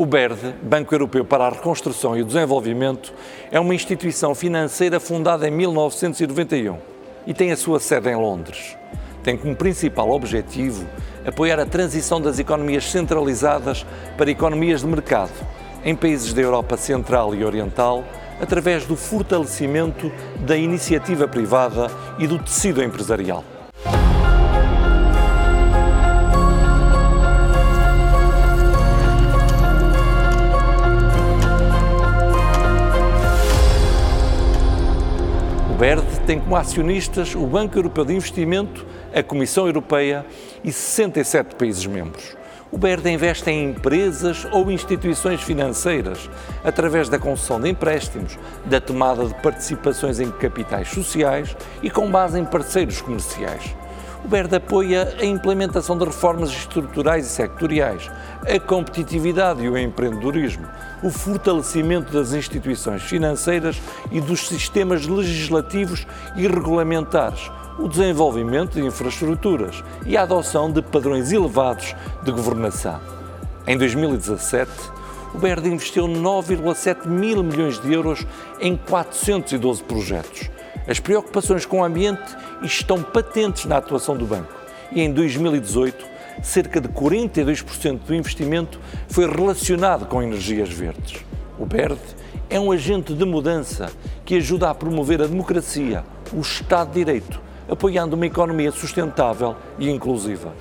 O BERD, Banco Europeu para a Reconstrução e o Desenvolvimento, é uma instituição financeira fundada em 1991 e tem a sua sede em Londres. Tem como principal objetivo apoiar a transição das economias centralizadas para economias de mercado em países da Europa Central e Oriental através do fortalecimento da iniciativa privada e do tecido empresarial. BERD tem como acionistas o Banco Europeu de Investimento, a Comissão Europeia e 67 países membros. O BERD investe em empresas ou instituições financeiras através da concessão de empréstimos, da tomada de participações em capitais sociais e com base em parceiros comerciais. O BERD apoia a implementação de reformas estruturais e sectoriais, a competitividade e o empreendedorismo, o fortalecimento das instituições financeiras e dos sistemas legislativos e regulamentares, o desenvolvimento de infraestruturas e a adoção de padrões elevados de governação. Em 2017, o BERD investiu 9,7 mil milhões de euros em 412 projetos. As preocupações com o ambiente estão patentes na atuação do banco e em 2018 cerca de 42% do investimento foi relacionado com energias verdes. O BERD é um agente de mudança que ajuda a promover a democracia, o Estado de Direito, apoiando uma economia sustentável e inclusiva.